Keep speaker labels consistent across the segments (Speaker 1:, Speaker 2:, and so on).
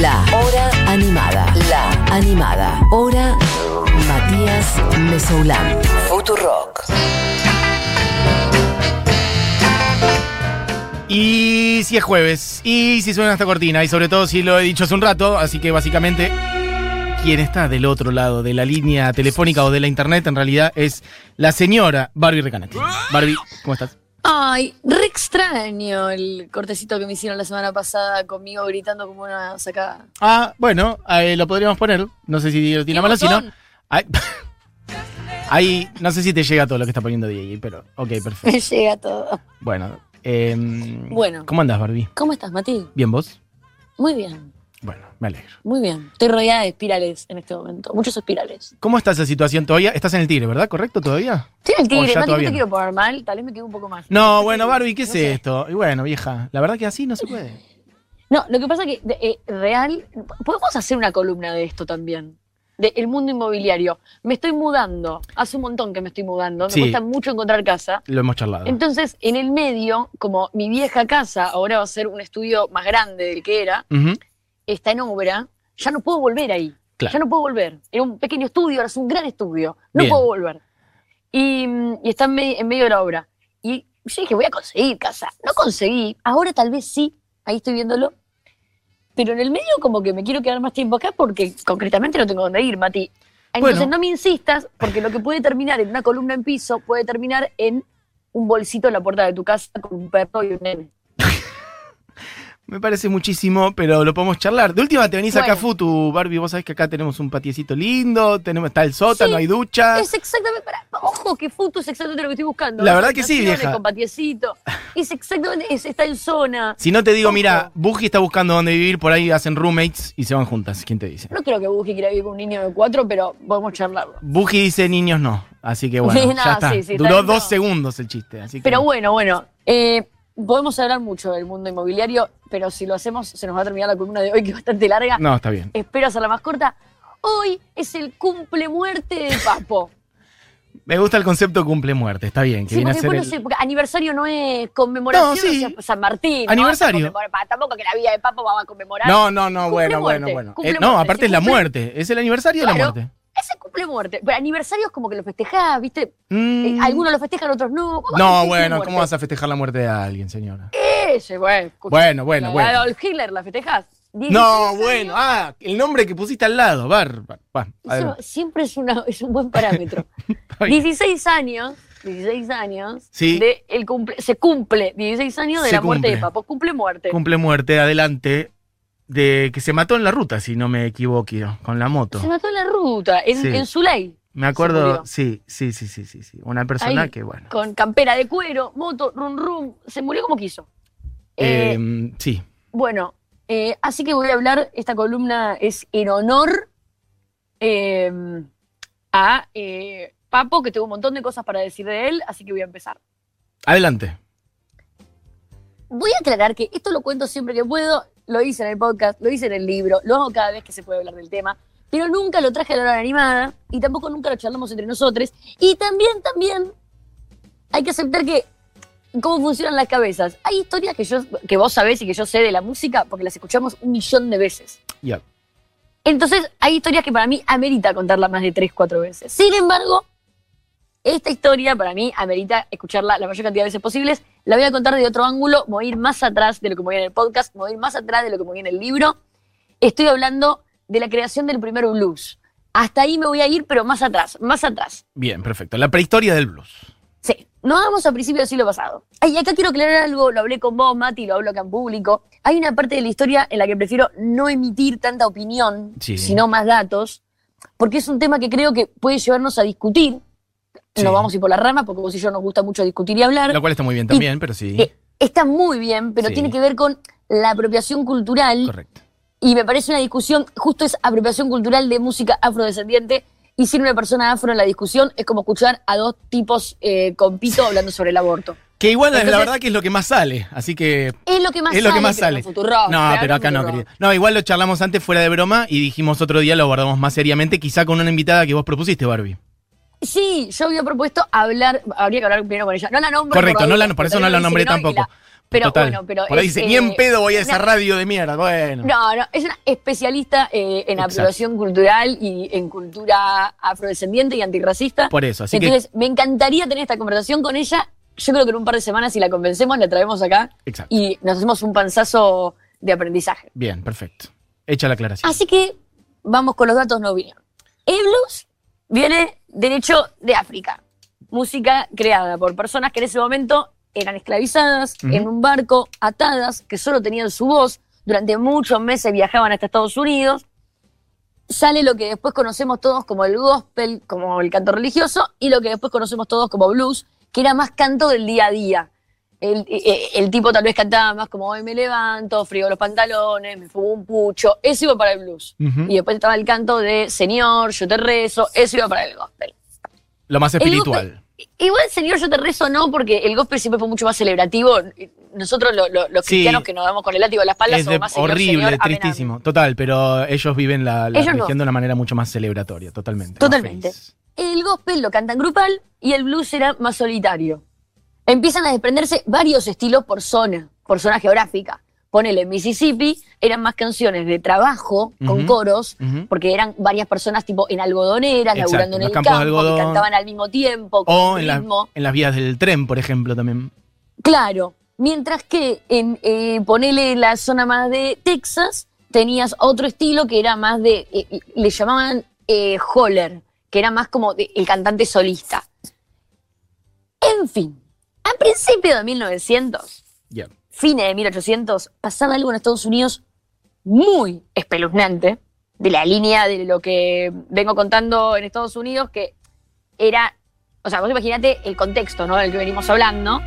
Speaker 1: La Hora Animada. La Animada. Hora Matías Mesoulán. Futurock.
Speaker 2: Y si es jueves, y si suena esta cortina, y sobre todo si lo he dicho hace un rato, así que básicamente quien está del otro lado de la línea telefónica o de la internet en realidad es la señora Barbie Recanati. Barbie, ¿cómo estás?
Speaker 3: Ay, re extraño el cortecito que me hicieron la semana pasada conmigo gritando como una sacada.
Speaker 2: Ah, bueno, lo podríamos poner. No sé si lo tiene a mano, si no. Ahí, no sé si te llega todo lo que está poniendo DJ, pero ok, perfecto.
Speaker 3: Me llega todo.
Speaker 2: Bueno, em,
Speaker 3: Bueno.
Speaker 2: ¿cómo andás, Barbie?
Speaker 3: ¿Cómo estás, Mati?
Speaker 2: ¿Bien vos?
Speaker 3: Muy bien,
Speaker 2: Bueno, me alegro.
Speaker 3: muy bien. Estoy rodeada de espirales en este momento, muchos espirales.
Speaker 2: ¿Cómo está esa situación todavía? ¿Estás en el Tigre, verdad? ¿Correcto todavía?
Speaker 3: Estoy en el tigre, Mati, no te quiero poner mal, tal vez me quedo un poco más.
Speaker 2: No, bueno, Barbie, ¿qué es
Speaker 3: sé.
Speaker 2: esto? Y bueno, vieja, la verdad que así no se puede.
Speaker 3: No, lo que pasa es que eh, real, podemos hacer una columna de esto también. De el mundo inmobiliario. Me estoy mudando. Hace un montón que me estoy mudando. Me
Speaker 2: Sí.
Speaker 3: cuesta mucho encontrar casa.
Speaker 2: Lo hemos charlado.
Speaker 3: Entonces, en el medio, como mi vieja casa ahora va a ser un estudio más grande del que era,
Speaker 2: Ujú,
Speaker 3: está en obra, ya no puedo volver ahí.
Speaker 2: Claro.
Speaker 3: Ya no puedo volver. Era un pequeño estudio, ahora es un gran estudio. No
Speaker 2: Bien.
Speaker 3: puedo volver. Y, mm, y está en, me- en medio de la obra. Y yo dije, voy a conseguir casa. No conseguí. Ahora tal vez sí. Ahí estoy viéndolo. Pero en el medio como que me quiero quedar más tiempo acá porque concretamente no tengo dónde ir, Mati. Entonces
Speaker 2: Bueno.
Speaker 3: no me insistas porque lo que puede terminar en una columna en piso puede terminar en un bolsito en la puerta de tu casa con un perro y un nene.
Speaker 2: Me parece muchísimo, pero lo podemos charlar. De última te venís acá,
Speaker 3: Bueno.
Speaker 2: Futu, Barbie. Vos sabés que acá tenemos un patiecito lindo, tenemos, está el sótano,
Speaker 3: Sí,
Speaker 2: hay ducha.
Speaker 3: Es exactamente, para, ojo, que foto es exactamente lo que estoy buscando.
Speaker 2: La verdad que sí, vieja.
Speaker 3: Con patiecito. Es exactamente, es- está en zona.
Speaker 2: Si no te digo,
Speaker 3: Ojo.
Speaker 2: mira, Buji está buscando dónde vivir, por ahí hacen roommates y se van juntas. ¿Quién te dice?
Speaker 3: No creo que Buji quiera vivir con un niño de cuatro, pero podemos charlarlo.
Speaker 2: Buji dice niños no. Así que bueno,
Speaker 3: No,
Speaker 2: ya está.
Speaker 3: sí, sí, está
Speaker 2: Duró dos segundos el chiste. Así que
Speaker 3: Pero bueno, bueno. eh, podemos hablar mucho del mundo inmobiliario, pero si lo hacemos, se nos va a terminar la columna de hoy, que es bastante larga.
Speaker 2: No, está bien.
Speaker 3: Espero hacerla más corta. Hoy es el cumple muerte de Papo.
Speaker 2: Me gusta el concepto cumple muerte. Está bien, que
Speaker 3: Sí,
Speaker 2: viene a
Speaker 3: porque,
Speaker 2: ser
Speaker 3: bueno,
Speaker 2: el-
Speaker 3: sí, porque aniversario no es conmemoración,
Speaker 2: No, sí.
Speaker 3: o sea, San Martín. ¿no?
Speaker 2: Aniversario.
Speaker 3: Pa- tampoco que la vida de Papo va a conmemorar.
Speaker 2: No, no, no, bueno, bueno, bueno. Eh, no, aparte es la muerte. Es el aniversario de la
Speaker 3: Claro.
Speaker 2: muerte.
Speaker 3: Ese cumple muerte. Pero aniversario es como que lo festejás, ¿viste? Eh,
Speaker 2: Mm.
Speaker 3: algunos lo festejan, otros no. ¿Cómo es el
Speaker 2: No, bueno? ¿cómo vas a festejar la muerte de alguien, señora?
Speaker 3: Ese, bueno.
Speaker 2: Bueno, bueno,
Speaker 3: La
Speaker 2: bueno.
Speaker 3: Adolf Hitler, ¿la festejás? 16
Speaker 2: No,
Speaker 3: años.
Speaker 2: bueno, ah, el nombre que pusiste al lado, Bar. Bar-
Speaker 3: Eso siempre es, una, es un buen parámetro.
Speaker 2: Está bien.
Speaker 3: 16 años, 16 años,
Speaker 2: Sí.
Speaker 3: de el cumple, se cumple 16 años de
Speaker 2: Se
Speaker 3: la muerte de. Papo. Cumple muerte.
Speaker 2: Cumple muerte, adelante, de que se mató en la ruta, si no me equivoco, con la moto.
Speaker 3: se mató en la ruta, en,
Speaker 2: Sí.
Speaker 3: en Zulay,
Speaker 2: Me acuerdo, sí, sí, sí, sí, sí, sí. Una persona
Speaker 3: Ahí.
Speaker 2: que, bueno.
Speaker 3: con campera de cuero, moto, rum rum. Se murió como quiso. Eh,
Speaker 2: eh, sí,
Speaker 3: Bueno, eh, así que voy a hablar, esta columna es en honor eh, a eh, Papo, que tengo un montón de cosas para decir de él, así que voy a empezar.
Speaker 2: adelante.
Speaker 3: Voy a aclarar que esto lo cuento siempre que puedo, lo hice en el podcast, lo hice en el libro, lo hago cada vez que se puede hablar del tema, pero nunca lo traje a la hora animada y tampoco nunca lo charlamos entre nosotros. Y también, también, hay que aceptar que cómo funcionan las cabezas. Hay historias que, yo, que vos sabés y que yo sé de la música porque las escuchamos un millón de veces.
Speaker 2: Ya.
Speaker 3: Entonces, hay historias que para mí amerita contarla más de tres, cuatro veces. Sin embargo, esta historia para mí amerita escucharla la mayor cantidad de veces posibles. La voy a contar de otro ángulo, me voy a ir más atrás de lo que me voy en el podcast, me voy a ir más atrás de lo que me voy en el libro. Estoy hablando de la creación del primer blues. Hasta ahí me voy a ir, pero más atrás, más atrás.
Speaker 2: Bien, perfecto. La prehistoria del blues.
Speaker 3: Sí, nos vamos a principios del siglo pasado. Y acá quiero aclarar algo, lo hablé con vos, Mati, lo hablo acá en público. Hay una parte de la historia en la que prefiero no emitir tanta opinión,
Speaker 2: Sí.
Speaker 3: sino más datos, porque es un tema que creo que puede llevarnos a discutir.
Speaker 2: Sí.
Speaker 3: No vamos a ir por las ramas, porque vos y yo nos gusta mucho discutir y hablar.
Speaker 2: Lo cual está muy bien también, pero sí.
Speaker 3: Eh, está muy bien, pero
Speaker 2: Sí.
Speaker 3: tiene que ver con la apropiación cultural
Speaker 2: Correcto.
Speaker 3: y me parece una discusión, justo es apropiación cultural de música afrodescendiente y sin una persona afro en la discusión es como escuchar a dos tipos eh, con pito hablando sobre el aborto.
Speaker 2: Que igual la verdad que es lo que más sale, así que
Speaker 3: Es lo que más
Speaker 2: es lo
Speaker 3: sale.
Speaker 2: que más sale. No, pero acá no, querida. No, igual lo charlamos antes fuera de broma y dijimos otro día lo abordamos más seriamente, quizá con una invitada que vos propusiste, Barbie.
Speaker 3: Sí, yo había propuesto hablar, habría que hablar primero con ella. No la nombro.
Speaker 2: Correcto,
Speaker 3: por
Speaker 2: no
Speaker 3: la
Speaker 2: por eso no la nombré tampoco.
Speaker 3: la- pero
Speaker 2: Total.
Speaker 3: bueno, pero.
Speaker 2: Por ahí
Speaker 3: es,
Speaker 2: dice,
Speaker 3: eh,
Speaker 2: ni en pedo voy a esa radio de mierda. Bueno.
Speaker 3: No, no, es una especialista eh, en
Speaker 2: Exacto.
Speaker 3: apropiación cultural y en cultura afrodescendiente y antirracista.
Speaker 2: Por eso, así
Speaker 3: Entonces, me encantaría tener esta conversación con ella. Yo creo que en un par de semanas, si la convencemos, la traemos acá.
Speaker 2: Exacto.
Speaker 3: y nos hacemos un panzazo de aprendizaje.
Speaker 2: Bien, perfecto. Hecha la aclaración.
Speaker 3: Así que vamos con los datos no vinieron. El blues viene derecho de África. Música creada por personas que en ese momento eran esclavizadas en un barco, atadas, que solo tenían su voz. Durante muchos meses viajaban hasta Estados Unidos. Sale lo que después conocemos todos como el gospel, como el canto religioso, y lo que después conocemos todos como blues, que era más canto del día a día. El, eh, el tipo tal vez cantaba más como hoy me levanto, frío los pantalones, me fumo un pucho. Eso iba para el blues. Y después estaba el canto de Señor, yo te rezo. Eso iba para el gospel.
Speaker 2: Lo más
Speaker 3: El
Speaker 2: espiritual.
Speaker 3: Igual Señor, yo te rezo no, porque el gospel siempre fue mucho más celebrativo. Nosotros, lo- lo- los
Speaker 2: Sí.
Speaker 3: cristianos que nos damos con el látigo a la espalda,
Speaker 2: Es
Speaker 3: somos más
Speaker 2: horrible,
Speaker 3: Señor,
Speaker 2: tristísimo. Total, pero ellos viven la, la
Speaker 3: Ellos no.
Speaker 2: de una manera mucho más celebratoria, totalmente.
Speaker 3: Totalmente. El gospel lo cantan grupal y el blues era más solitario. Empiezan a desprenderse varios estilos por zona, por zona geográfica. Ponele Mississippi, eran más canciones de trabajo con coros, porque eran varias personas tipo en algodoneras,
Speaker 2: Exacto,
Speaker 3: laburando en el campo,
Speaker 2: algodón.
Speaker 3: que cantaban al mismo tiempo, con
Speaker 2: O en, la- en las vías del tren, por ejemplo, también.
Speaker 3: Claro. Mientras que en eh, ponele la zona más de Texas, tenías otro estilo que era más de. eh, le llamaban eh, holler, que era más como de- el cantante solista. En fin, a principios de 1900,
Speaker 2: Ya.
Speaker 3: fines de 1800, pasaba algo en Estados Unidos muy espeluznante, de la línea de lo que vengo contando en Estados Unidos, que era, o sea, vos imaginate el contexto, ¿no? Del que venimos hablando.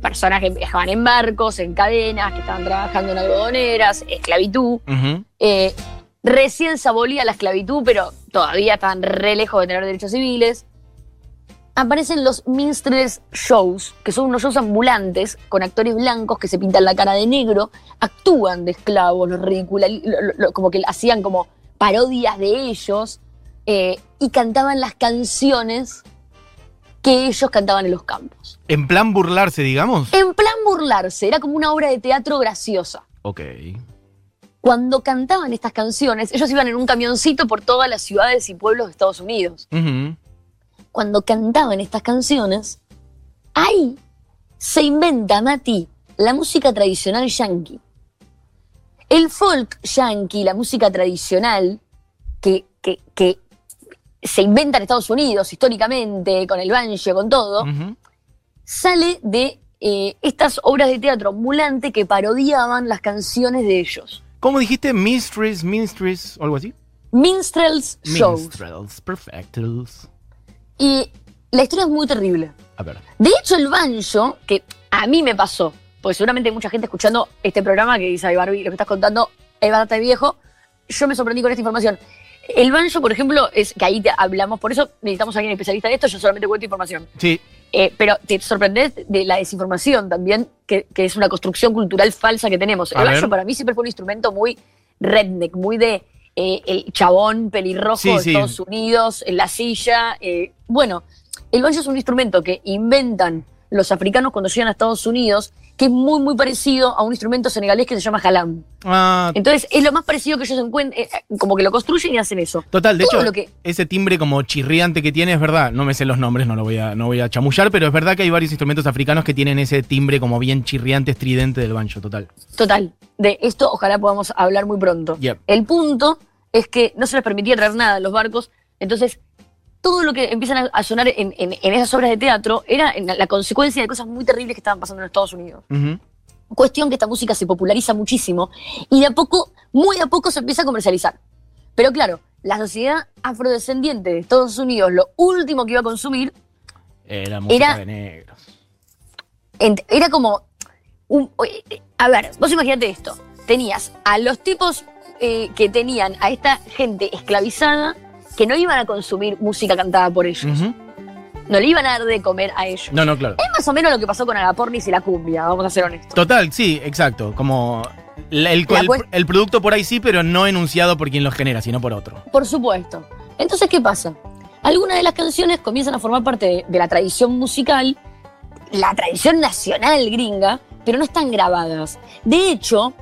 Speaker 3: Personas que viajaban en barcos, en cadenas, que estaban trabajando en algodoneras, esclavitud. Eh, recién se abolía la esclavitud, pero todavía estaban re lejos de tener derechos civiles. Aparecen los minstrels shows, que son unos shows ambulantes con actores blancos que se pintan la cara de negro, actúan de esclavos, los como que hacían como parodias de ellos eh, y cantaban las canciones que ellos cantaban en los campos.
Speaker 2: En plan burlarse, digamos.
Speaker 3: En plan burlarse, era como una obra de teatro graciosa.
Speaker 2: Ok.
Speaker 3: Cuando cantaban estas canciones, ellos iban en un camioncito por todas las ciudades y pueblos de Estados Unidos. Cuando cantaban estas canciones, ahí se inventa, Mati, la música tradicional yankee. El folk yankee, la música tradicional, que, que- que se inventa en Estados Unidos históricamente, con el banjo, con todo, sale de eh, estas obras de teatro ambulante que parodiaban las canciones de ellos.
Speaker 2: ¿Cómo dijiste? Mistress, o algo así.
Speaker 3: Minstrels Shows.
Speaker 2: Minstrels, perfectos.
Speaker 3: Y la historia es muy terrible.
Speaker 2: A ver.
Speaker 3: De hecho, el banjo, que a mí me pasó, porque seguramente hay mucha gente escuchando este programa que dice, ay Barbie, lo que estás contando es bastante viejo, yo me sorprendí con esta información. El banjo, por ejemplo, es que ahí te hablamos, por eso necesitamos a alguien especialista en esto, yo solamente cuento información.
Speaker 2: Sí,
Speaker 3: Eh, pero te sorprendes de la desinformación también, que, que es una construcción cultural falsa que tenemos.
Speaker 2: A
Speaker 3: El
Speaker 2: ver.
Speaker 3: banjo para mí siempre fue un instrumento muy redneck, muy de eh, el chabón pelirrojo
Speaker 2: Sí,
Speaker 3: de
Speaker 2: sí.
Speaker 3: Estados Unidos, en la silla. eh, bueno, el banjo es un instrumento que inventan los africanos cuando llegan a Estados Unidos, que es muy, muy parecido a un instrumento senegalés que se llama jalam.
Speaker 2: Ah,
Speaker 3: Entonces, es lo más parecido que ellos encuentran, eh, como que lo construyen y hacen eso.
Speaker 2: total, de
Speaker 3: todo
Speaker 2: hecho,
Speaker 3: lo que-
Speaker 2: ese timbre como chirriante que tiene es verdad. No me sé los nombres, no lo voy a, no voy a chamullar, pero es verdad que hay varios instrumentos africanos que tienen ese timbre como bien chirriante, estridente del banjo, total.
Speaker 3: Total. De esto ojalá podamos hablar muy pronto.
Speaker 2: Yep.
Speaker 3: El punto es que no se les permitía traer nada a los barcos, entonces todo lo que empiezan a, sonar en, en- en esas obras de teatro era en la, la consecuencia de cosas muy terribles que estaban pasando en Estados Unidos. Cuestión que esta música se populariza muchísimo y de a poco, muy a poco se empieza a comercializar. Pero claro, la sociedad afrodescendiente de Estados Unidos lo último que iba a consumir
Speaker 2: Era música
Speaker 3: Era-
Speaker 2: de negros.
Speaker 3: era como un, eh, a ver, vos imaginate esto. Tenías a los tipos eh, que tenían a esta gente esclavizada que no iban a consumir música cantada por ellos. No le iban a dar de comer a ellos.
Speaker 2: No, no, claro.
Speaker 3: Es más o menos lo que pasó con Agapornis y la cumbia, vamos a ser honestos.
Speaker 2: Total, sí, exacto. Como el, producto por ahí sí, pero no enunciado por quien lo genera, sino por otro.
Speaker 3: Por supuesto. Entonces, ¿qué pasa? Algunas de las canciones comienzan a formar parte de, de la tradición musical, la tradición nacional gringa, pero no están grabadas. De hecho,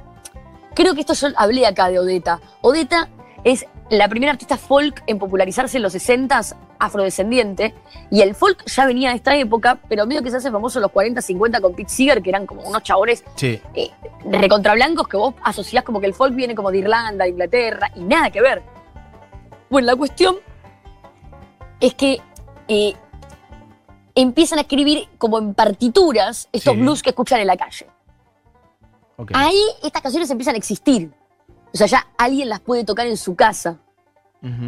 Speaker 3: creo que esto yo hablé acá de Odetta. Odetta es la primera artista folk en popularizarse en los 60s afrodescendiente, y el folk ya venía de esta época, pero medio que se hace famoso en los 40, 50 con Pete Seeger, que eran como unos chabones
Speaker 2: Sí.
Speaker 3: eh, recontrablancos que vos asociás como que el folk viene como de Irlanda, de Inglaterra, y nada que ver. Bueno, la cuestión es que eh, empiezan a escribir como en partituras estos
Speaker 2: Sí.
Speaker 3: blues que escuchan en la calle. Ahí estas canciones empiezan a existir. O sea, ya alguien las puede tocar en su casa.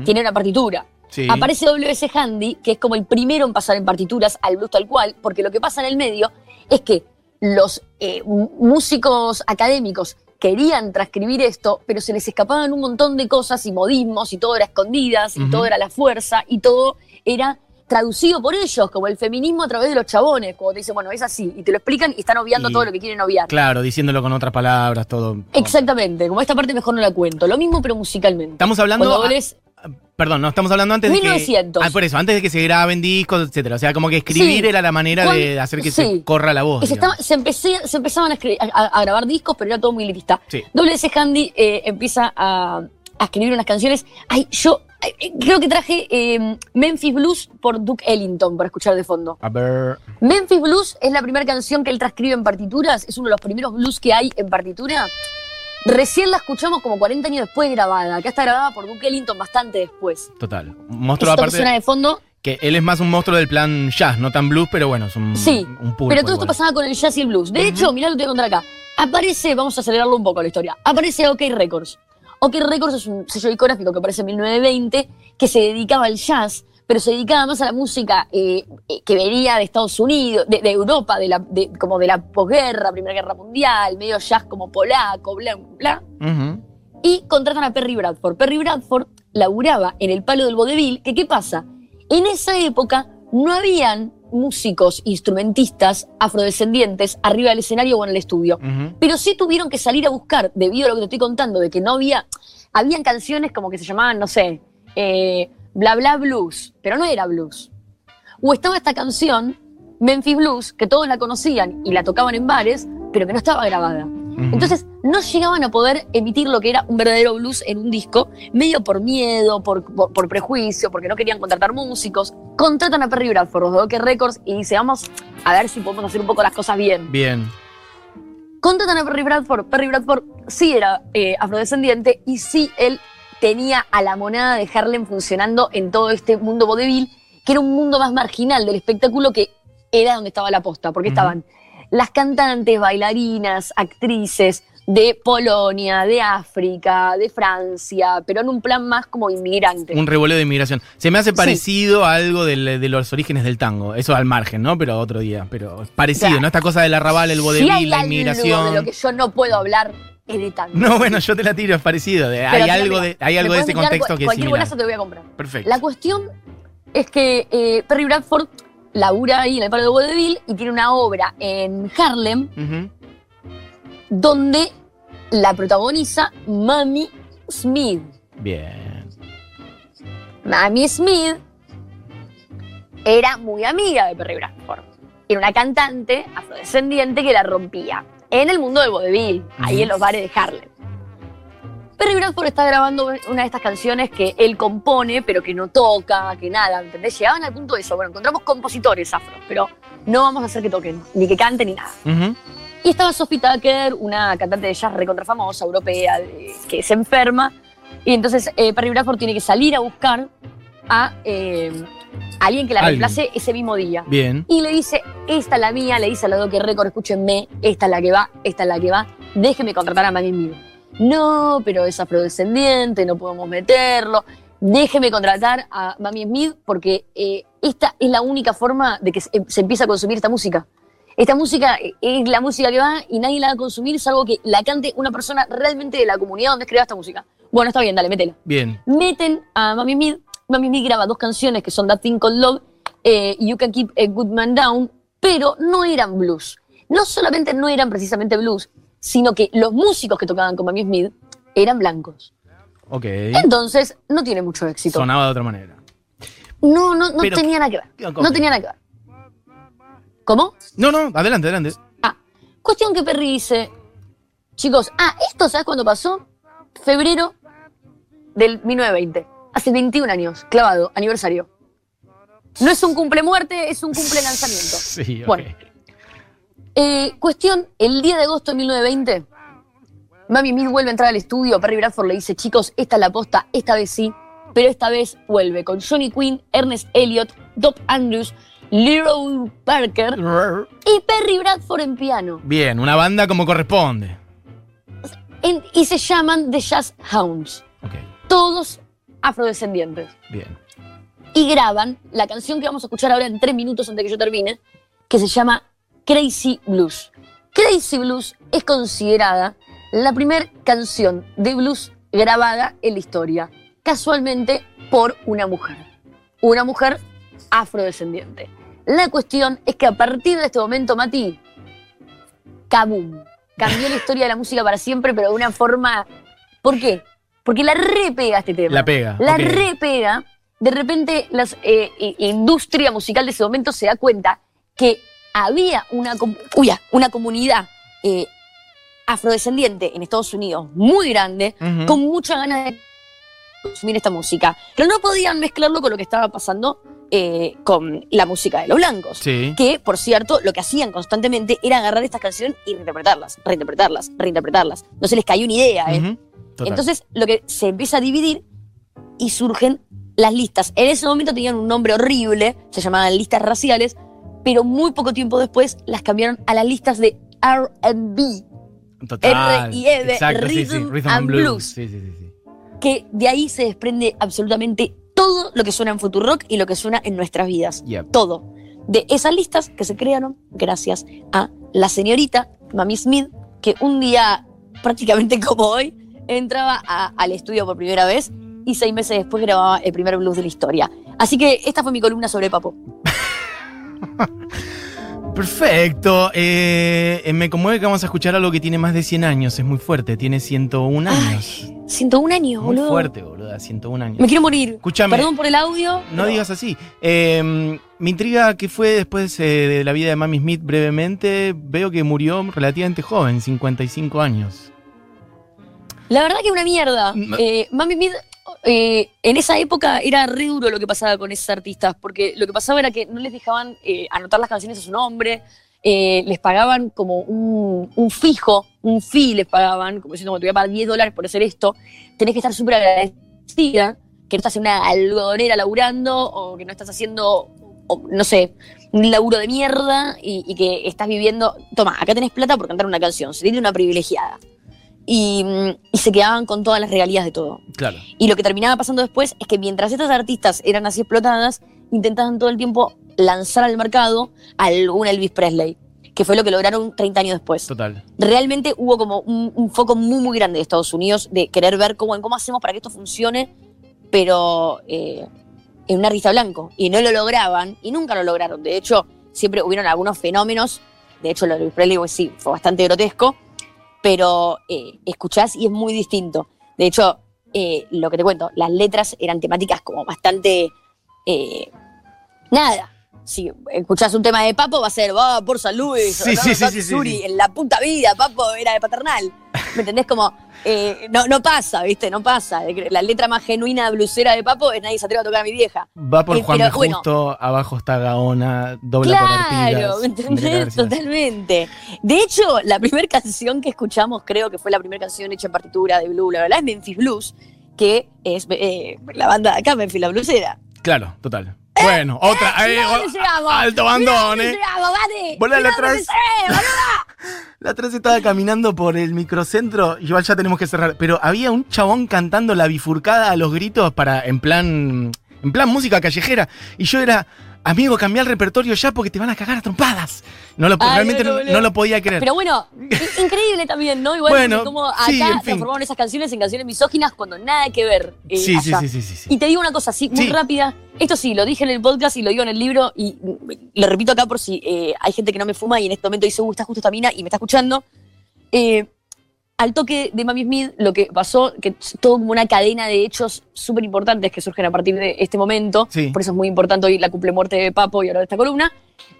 Speaker 3: Tiene una partitura.
Speaker 2: Sí.
Speaker 3: Aparece WS Handy, que es como el primero en pasar en partituras al blues tal cual, porque lo que pasa en el medio es que los eh, músicos académicos querían transcribir esto, pero se les escapaban un montón de cosas y modismos, y todo era escondidas, y todo era la fuerza, y todo era traducido por ellos, como el feminismo a través de los chabones, como te dicen, bueno, es así, y te lo explican y están obviando
Speaker 2: Y-
Speaker 3: todo lo que quieren obviar.
Speaker 2: Claro, diciéndolo con otras palabras, todo.
Speaker 3: Exactamente, como esta parte mejor no la cuento. Lo mismo, pero musicalmente.
Speaker 2: Estamos hablando.
Speaker 3: Cuando
Speaker 2: a-
Speaker 3: volvés-
Speaker 2: Perdón, no, estamos hablando antes de
Speaker 3: 1900.
Speaker 2: que. Ah, por eso, antes de que se graben discos, etcétera. O sea, como que escribir
Speaker 3: Sí.
Speaker 2: era la manera de hacer que
Speaker 3: sí.
Speaker 2: se corra la voz.
Speaker 3: Se, estaba- se, empecé- se empezaban a, a- a grabar discos, pero era todo muy elitista.
Speaker 2: Sí.
Speaker 3: WS Handy eh, empieza a, a escribir unas canciones. Ay, yo creo que traje eh, Memphis Blues por Duke Ellington para escuchar de fondo.
Speaker 2: A ver.
Speaker 3: Memphis Blues es la primera canción que él transcribe en partituras, es uno de los primeros blues que hay en partitura. Recién la escuchamos como 40 años después grabada. Acá está grabada por Duke Ellington bastante después.
Speaker 2: Total. Monstruo
Speaker 3: Esto que
Speaker 2: aparte.
Speaker 3: suena de fondo
Speaker 2: Que él es más un monstruo del plan jazz, no tan blues, pero bueno, es un,
Speaker 3: Sí,
Speaker 2: un
Speaker 3: Pero todo esto pasaba con el jazz y el blues. De hecho, mirá lo que te voy a contar acá. Aparece, vamos a acelerarlo un poco la historia. Aparece OK Records. OK Records es un sello discográfico que aparece en 1920 que se dedicaba al jazz, pero se dedicaba más a la música eh, eh, que venía de Estados Unidos, de, de Europa, de la, de- como de la posguerra, Primera Guerra Mundial, medio jazz como polaco, bla, bla.
Speaker 2: Ujú.
Speaker 3: Y contratan a Perry Bradford. Perry Bradford laburaba en el palo del vodevil, que ¿qué pasa? En esa época no habían músicos, instrumentistas afrodescendientes arriba del escenario o en el estudio. Pero sí tuvieron que salir a buscar, debido a lo que te estoy contando, de que no había. Habían canciones como que se llamaban, no sé, eh, bla bla blues, pero no era blues. O estaba esta canción, Memphis Blues, que todos la conocían y la tocaban en bares, pero que no estaba grabada. Entonces no llegaban a poder emitir lo que era un verdadero blues en un disco, medio por miedo, por, por- por prejuicio, porque no querían contratar músicos. Contratan a Perry Bradford, los de OK Records, y dice, vamos a ver si podemos hacer un poco las cosas bien.
Speaker 2: Bien.
Speaker 3: Contratan a Perry Bradford. Perry Bradford sí era eh, afrodescendiente y sí él tenía a la monada de Harlem funcionando en todo este mundo vodevil, que era un mundo más marginal del espectáculo que era donde estaba la posta, porque
Speaker 2: Ujú.
Speaker 3: estaban las cantantes, bailarinas, actrices de Polonia, de África, de Francia, pero en un plan más como inmigrante.
Speaker 2: Un revoleo de inmigración. Se me hace
Speaker 3: Sí.
Speaker 2: parecido a algo del- de los orígenes del tango. Eso al margen, ¿no? Pero otro día. Pero parecido,
Speaker 3: Claro.
Speaker 2: ¿no? Esta cosa del arrabal, el vodevil, la inmigración.
Speaker 3: de lo que yo no puedo hablar es de tango.
Speaker 2: No, bueno, yo te la tiro, es parecido. de- hay algo
Speaker 3: mira,
Speaker 2: de, hay algo de ese
Speaker 3: tirar
Speaker 2: contexto que es
Speaker 3: Cualquier bolazo te voy a comprar.
Speaker 2: Perfecto.
Speaker 3: La cuestión es que eh, Perry Bradford labura ahí en el palo de vodevil y tiene una obra en Harlem donde la protagoniza Mami Smith.
Speaker 2: Bien.
Speaker 3: Mami Smith era muy amiga de Perry Bradford. Era una cantante afrodescendiente que la rompía en el mundo del vodevil, ahí
Speaker 2: Ujú.
Speaker 3: en los bares de Harlem. Perry Bradford está grabando una de estas canciones que él compone, pero que no toca, que nada, ¿entendés? Llegaban al punto de eso. Bueno, encontramos compositores afros, pero no vamos a hacer que toquen, ni que canten, ni nada.
Speaker 2: Ujú.
Speaker 3: Y estaba Sophie Tucker, una cantante de jazz recontra famosa, europea, de- que se enferma. Y entonces eh, Perry Bradford tiene que salir a buscar a eh, alguien que la
Speaker 2: Alguien.
Speaker 3: reemplace ese mismo día.
Speaker 2: Bien.
Speaker 3: Y le dice, esta es la mía, le dice a la Doque Record, escúchenme, esta es la que va, esta es la que va, déjeme contratar a Maggie Smith. No, pero es afrodescendiente, no podemos meterlo. Déjeme contratar a Mami Smith porque eh, esta es la única forma de que se, se empiece a consumir esta música. Esta música es la música que va y nadie la va a consumir salvo que la cante una persona realmente de la comunidad donde es creada esta música. Bueno, está bien, dale, métela
Speaker 2: Bien.
Speaker 3: meten a Mami Smith. Mami Smith graba dos canciones que son That Thing Called Love eh, y You Can Keep a Good Man Down, pero no eran blues. No solamente no eran precisamente blues, sino que los músicos que tocaban con Mami Smith eran blancos.
Speaker 2: Ok.
Speaker 3: Entonces, no tiene mucho éxito.
Speaker 2: Sonaba de otra manera.
Speaker 3: No, no, no
Speaker 2: Pero-
Speaker 3: tenía nada que ver.
Speaker 2: ¿Cómo?
Speaker 3: No tenía nada que ver. ¿Cómo?
Speaker 2: No, no, adelante, adelante.
Speaker 3: Ah, Cuestión que Perry dice, chicos, ah, esto, ¿sabes cuándo pasó? Febrero del 1920. Hace 21 años, clavado, aniversario. No es un cumple muerte, es un cumple lanzamiento.
Speaker 2: Sí, ok.
Speaker 3: Bueno. Eh, cuestión, el día de agosto de 1920, Mami Smith vuelve a entrar al estudio, Perry Bradford le dice, chicos, esta es la posta, esta vez sí, pero esta vez vuelve con Johnny Quinn, Ernest Elliott, Doc Andrews, Leroy Parker y Perry Bradford en piano.
Speaker 2: Bien, una banda como corresponde.
Speaker 3: En- y se llaman The Jazz Hounds, todos afrodescendientes.
Speaker 2: bien.
Speaker 3: Y graban la canción que vamos a escuchar ahora en tres minutos antes de que yo termine, que se llama Crazy Blues. Crazy Blues es considerada la primera canción de blues grabada en la historia, casualmente por una mujer. Una mujer afrodescendiente. La cuestión es que a partir de este momento, Mati, kaboom, cambió la historia de la música para siempre, pero de una forma... ¿Por qué? Porque la repega este tema.
Speaker 2: La pega.
Speaker 3: La
Speaker 2: ok.
Speaker 3: repega. De repente, la industria musical de ese momento se da cuenta que había una, uy, ah, una comunidad eh, afrodescendiente en Estados Unidos muy grande, con mucha ganas de consumir esta música. Pero no podían mezclarlo con lo que estaba pasando eh, con la música de los blancos.
Speaker 2: Sí.
Speaker 3: Que, por cierto, lo que hacían constantemente era agarrar estas canciones y reinterpretarlas, reinterpretarlas, reinterpretarlas. No se les cayó una idea, ¿eh? Entonces, lo que se empieza a dividir y surgen las listas. En ese momento tenían un nombre horrible, se llamaban listas raciales, pero muy poco tiempo después las cambiaron a las listas de RB,
Speaker 2: Total.
Speaker 3: R y E de
Speaker 2: Exacto, sí, sí,
Speaker 3: Rhythm
Speaker 2: Rhythm
Speaker 3: and
Speaker 2: Blues.
Speaker 3: Blues.
Speaker 2: Sí, sí, sí, sí.
Speaker 3: que de ahí se desprende absolutamente todo lo que suena en Futurock y lo que suena en nuestras vidas.
Speaker 2: Yep.
Speaker 3: Todo. De esas listas que se crearon gracias a la señorita Mami Smith, que un día, prácticamente como hoy, entraba a- al estudio por primera vez y seis meses después grababa el primer blues de la historia. Así que esta fue mi columna sobre Papo.
Speaker 2: Perfecto. Eh, me conmueve que vamos a escuchar algo que tiene más de 100 años. Es muy fuerte. Tiene 101 años.
Speaker 3: 101 años,
Speaker 2: muy
Speaker 3: boludo.
Speaker 2: fuerte, boluda. 101 años.
Speaker 3: Me quiero morir.
Speaker 2: Escúchame.
Speaker 3: Perdón por el audio.
Speaker 2: No
Speaker 3: pero-
Speaker 2: digas así. Eh, me intriga qué fue después eh, de la vida de Mami Smith brevemente. Veo que murió relativamente joven, 55 años.
Speaker 3: La verdad que una mierda.
Speaker 2: Mm.
Speaker 3: Eh, Mami Smith, eh, en esa época era re duro lo que pasaba con esos artistas, porque lo que pasaba era que no les dejaban eh, anotar las canciones a su nombre, eh, les pagaban como un, fijo, un fee les pagaban, como diciendo, "Bueno, te voy a pagar 10 dólares por hacer esto, tenés que estar súper agradecida, que no estás en una algodonera laburando, o que no estás haciendo, no sé, un laburo de mierda, y, y que estás viviendo, toma, acá tenés plata por cantar una canción, se tiene una privilegiada y, mm, y se quedaban con todas las regalías de todo.
Speaker 2: Claro.
Speaker 3: Y lo que terminaba pasando después es que mientras estas artistas eran así explotadas, intentaban todo el tiempo lanzar al mercado a algún Elvis Presley, que fue lo que lograron 30 años después.
Speaker 2: Total.
Speaker 3: Realmente hubo como un, un foco muy, muy grande de Estados Unidos de querer ver cómo, cómo hacemos para que esto funcione, pero eh, en un artista blanco. Y no lo lograban, y nunca lo lograron. De hecho, siempre hubieron algunos fenómenos. De hecho, lo de Elvis Presley, pues sí, fue bastante grotesco pero eh, escuchás y es muy distinto. De hecho, eh, lo que te cuento, las letras eran temáticas como bastante... eh, nada. Si escuchás un tema de Papo, va a ser, va por San Luis,
Speaker 2: Sí, sí, sí,
Speaker 3: en la puta vida, Papo era de paternal. ¿Me entendés? Como, eh, no, no pasa, ¿viste? No pasa. La letra más genuina blusera de Papo es Nadie se atreve a tocar a mi vieja.
Speaker 2: Va por
Speaker 3: Eh,
Speaker 2: Juan
Speaker 3: pero bueno.
Speaker 2: Justo, abajo está Gaona, dobla por
Speaker 3: Claro. ¿me entendés? Totalmente. De hecho, la primera canción que escuchamos, creo que fue la primera canción hecha en partitura de Blue, la verdad es Memphis Blues, que es eh, la banda de acá, Memphis la Bluesera.
Speaker 2: Claro, total. Bueno, otra. eh,
Speaker 3: Mirá dónde
Speaker 2: o-
Speaker 3: llegamos,
Speaker 2: alto eh. Volá
Speaker 3: mirá
Speaker 2: la
Speaker 3: boludo.
Speaker 2: La otra vez estaba caminando por el microcentro, igual ya tenemos que cerrar, pero había un chabón cantando la bifurcada a los gritos para, en plan, en plan música callejera, y yo era, amigo, cambia el repertorio ya porque te van a cagar a trompadas. No lo,
Speaker 3: Ay,
Speaker 2: realmente
Speaker 3: no,
Speaker 2: no,
Speaker 3: boludo.
Speaker 2: no lo podía creer.
Speaker 3: Pero bueno, in- increíble también, ¿no? Igual
Speaker 2: Bueno,
Speaker 3: como acá
Speaker 2: sí, en fin.
Speaker 3: transformaron esas canciones en canciones misóginas cuando nada que ver. eh,
Speaker 2: sí, sí,
Speaker 3: allá.
Speaker 2: sí, sí, sí, sí.
Speaker 3: Y te digo una cosa así, muy
Speaker 2: Sí.
Speaker 3: rápida. Esto sí, lo dije en el podcast y lo digo en el libro y mm, lo repito acá por si eh, hay gente que no me fuma y en este momento dice, uh, está justo esta mina y me está escuchando. Eh, al toque de Mami Smith, lo que pasó, que es todo como una cadena de hechos súper importantes que surgen a partir de este momento,
Speaker 2: Sí.
Speaker 3: por eso es muy importante hoy la cumple muerte de Papo y ahora de esta columna,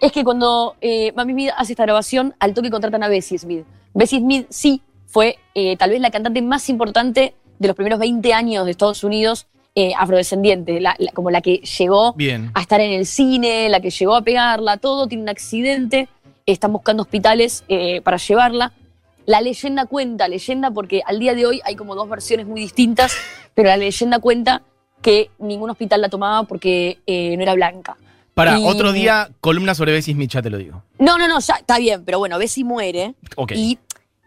Speaker 3: es que cuando eh, Mami Smith hace esta grabación, al toque contratan a Bessie Smith. Bessie Smith sí fue eh, tal vez la cantante más importante de los primeros 20 años de Estados Unidos, eh, afrodescendiente, la- la- como la que llegó
Speaker 2: Bien.
Speaker 3: a estar en el cine, la que llegó a pegarla, todo, tiene un accidente, están buscando hospitales eh, para llevarla. La leyenda cuenta, leyenda porque al día de hoy hay como dos versiones muy distintas, pero la leyenda cuenta que ningún hospital la tomaba porque eh, no era blanca.
Speaker 2: Para
Speaker 3: Y-
Speaker 2: otro día, columna sobre Bessie Smith, ya te lo digo.
Speaker 3: No, no, no, ya está bien, pero bueno, Bessie muere
Speaker 2: Ok.
Speaker 3: y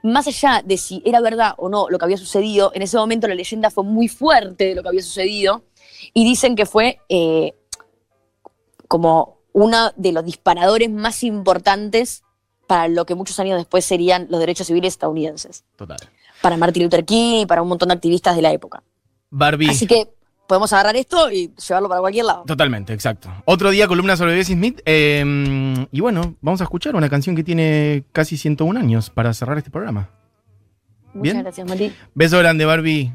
Speaker 3: más allá de si era verdad o no lo que había sucedido, en ese momento la leyenda fue muy fuerte de lo que había sucedido y dicen que fue eh, como uno de los disparadores más importantes para lo que muchos años después serían los derechos civiles estadounidenses,
Speaker 2: Total.
Speaker 3: para Martin Luther King y para un montón de activistas de la época.
Speaker 2: Barbie.
Speaker 3: Así que podemos agarrar esto y llevarlo para cualquier lado.
Speaker 2: Totalmente, exacto. Otro día, columna sobre Bessie Smith. eh, y bueno, vamos a escuchar una canción que tiene casi 101 años para cerrar este programa.
Speaker 3: Muchas
Speaker 2: Bien.
Speaker 3: gracias, Mati.
Speaker 2: Beso grande, Barbie.